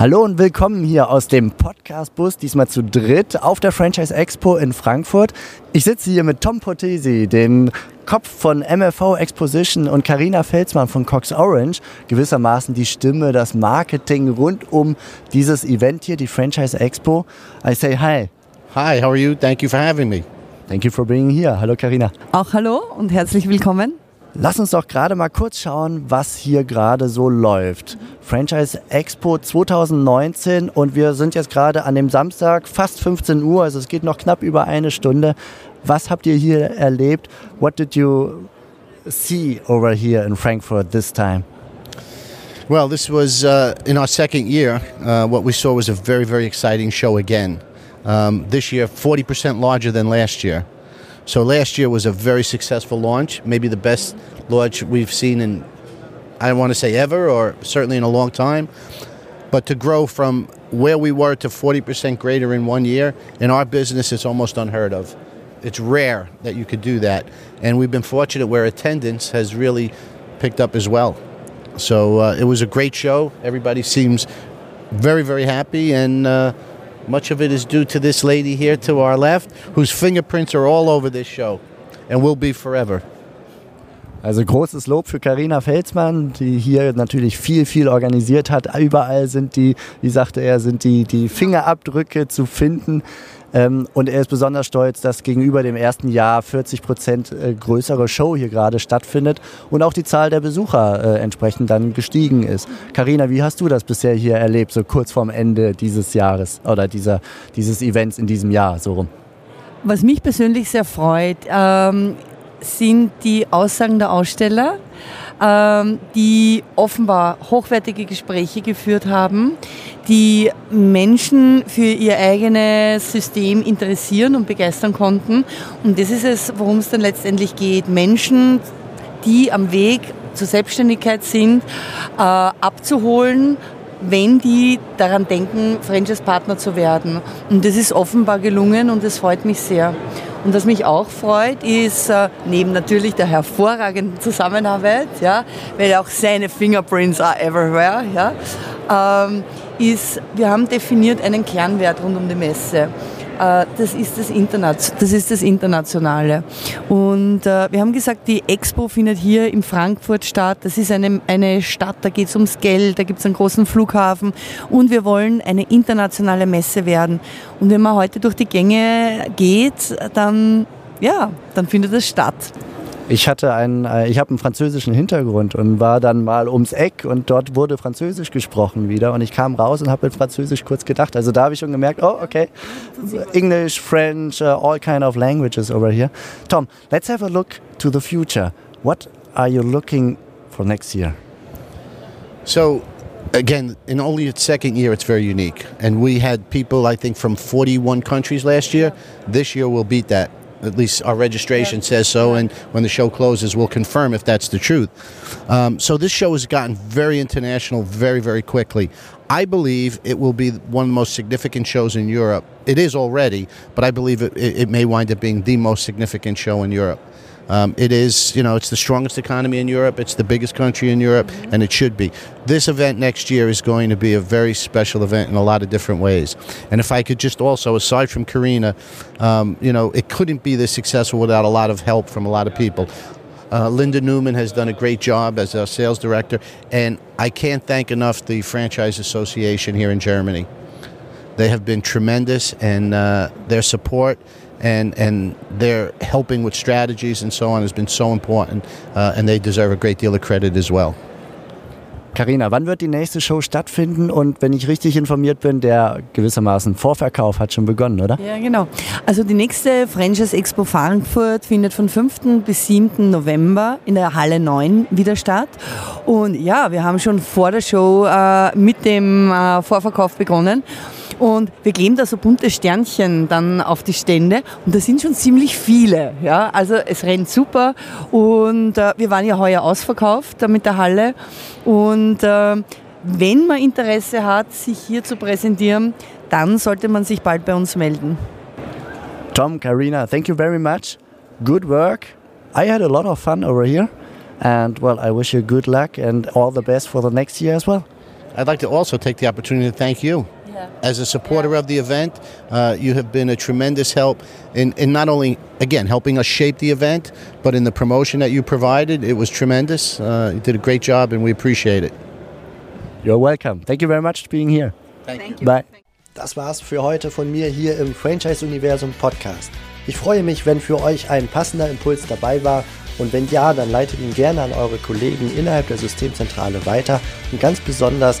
Hallo und willkommen hier aus dem Podcast-Bus, diesmal zu dritt auf der Franchise Expo in Frankfurt. Ich sitze hier mit Tom Potesi, dem Kopf von MFO Exposition und Karina Felsmann von Cox Orange, gewissermaßen die Stimme, das Marketing rund um dieses Event hier, die Franchise Expo. I say hi. Hi, how are you? Thank you for having me. Thank you for being here. Hallo Karina. Auch hallo und herzlich willkommen. Lass uns doch gerade mal kurz schauen, was hier gerade so läuft. Franchise Expo 2019 und wir sind jetzt gerade an dem Samstag, fast 15 Uhr, also es geht noch knapp über eine Stunde. Was habt ihr hier erlebt? What did you see over here in Frankfurt this time? Well, this was uh, in our second year. Uh, what we saw was a very, very exciting show again. Um, this year, 40% larger than last year. So last year was a very successful launch, maybe the best launch we've seen in, I don't want to say ever, or certainly in a long time. But to grow from where we were to 40% greater in one year, in our business, it's almost unheard of. It's rare that you could do that. And we've been fortunate where attendance has really picked up as well. So uh, it was a great show. Everybody seems very, very happy. And uh, much of it is due to this lady here to our left, whose fingerprints are all over this show and will be forever. Also großes Lob für Karina Felsmann, die hier natürlich viel, viel organisiert hat. Überall sind die, wie sagte er, sind die, die Fingerabdrücke zu finden. Ähm, und er ist besonders stolz, dass gegenüber dem ersten Jahr 40 Prozent äh, größere Show hier gerade stattfindet und auch die Zahl der Besucher äh, entsprechend dann gestiegen ist. Karina, wie hast du das bisher hier erlebt, so kurz vorm Ende dieses Jahres oder dieser, dieses Events in diesem Jahr so rum? Was mich persönlich sehr freut, ähm, sind die Aussagen der Aussteller ähm, die offenbar hochwertige Gespräche geführt haben, die Menschen für ihr eigenes System interessieren und begeistern konnten. Und das ist es, worum es dann letztendlich geht. Menschen, die am Weg zur Selbstständigkeit sind, äh, abzuholen, wenn die daran denken, Franchise-Partner zu werden. Und das ist offenbar gelungen und das freut mich sehr. Und was mich auch freut, ist äh, neben natürlich der hervorragenden Zusammenarbeit, ja, weil auch seine Fingerprints are everywhere, ja, ähm, ist, wir haben definiert einen Kernwert rund um die Messe. Äh, das ist das, Internet, das ist das Internationale. Und äh, wir haben gesagt, die Expo findet hier in Frankfurt statt. Das ist eine, eine Stadt, da geht es ums Geld, da gibt es einen großen Flughafen und wir wollen eine internationale Messe werden. Und wenn man heute durch die Gänge geht, dann, ja, dann findet es statt. Ich hatte einen, äh, ich habe einen französischen Hintergrund und war dann mal ums Eck und dort wurde Französisch gesprochen wieder und ich kam raus und habe mit Französisch kurz gedacht. Also da habe ich schon gemerkt, oh okay, English, French, uh, all kind of languages over here. Tom, let's have a look to the future. What are you looking for next year? So again, in only its second year, it's very unique. And we had people, I think, from 41 countries last year. This year, we'll beat that. At least our registration yeah. says so, and when the show closes, we'll confirm if that's the truth. Um, so this show has gotten very international very, very quickly. I believe it will be one of the most significant shows in Europe. It is already, but I believe it, it may wind up being the most significant show in Europe. Um, it is, you know, it's the strongest economy in Europe. It's the biggest country in Europe, mm-hmm. and it should be. This event next year is going to be a very special event in a lot of different ways. And if I could just also, aside from Karina, um, you know, it couldn't be this successful without a lot of help from a lot of people. Uh, Linda Newman has done a great job as our sales director, and I can't thank enough the Franchise Association here in Germany. They have been tremendous, and uh, their support and and their helping with strategies and so on has been so important, uh, and they deserve a great deal of credit as well. Carina, wann wird die nächste Show stattfinden? Und wenn ich richtig informiert bin, der gewissermaßen Vorverkauf hat schon begonnen, oder? Ja, genau. Also die nächste Franchise Expo Frankfurt findet von 5. bis 7. November in der Halle 9 wieder statt. Und ja, wir haben schon vor der Show äh, mit dem äh, Vorverkauf begonnen. Und wir kleben da so bunte Sternchen dann auf die Stände und da sind schon ziemlich viele. Ja? Also es rennt super und äh, wir waren ja heuer ausverkauft mit der Halle und äh, wenn man Interesse hat, sich hier zu präsentieren, dann sollte man sich bald bei uns melden. Tom, Karina, thank you very much. Good work. I had a lot of fun over here. And well, I wish you good luck and all the best for the next year as well. I'd like to also take the opportunity to thank you. Yeah. As a supporter of the event, uh, you have been a tremendous help in, in not only, again, helping us shape the event, but in the promotion that you provided. It was tremendous. Uh, you did a great job, and we appreciate it. You're welcome. Thank you very much for being here. Thank, you. Bye. Das war's für heute von mir hier im Franchise Universum Podcast. Ich freue mich, wenn für euch ein passender Impuls dabei war und wenn ja, dann leitet ihn gerne an eure Kollegen innerhalb der Systemzentrale weiter und ganz besonders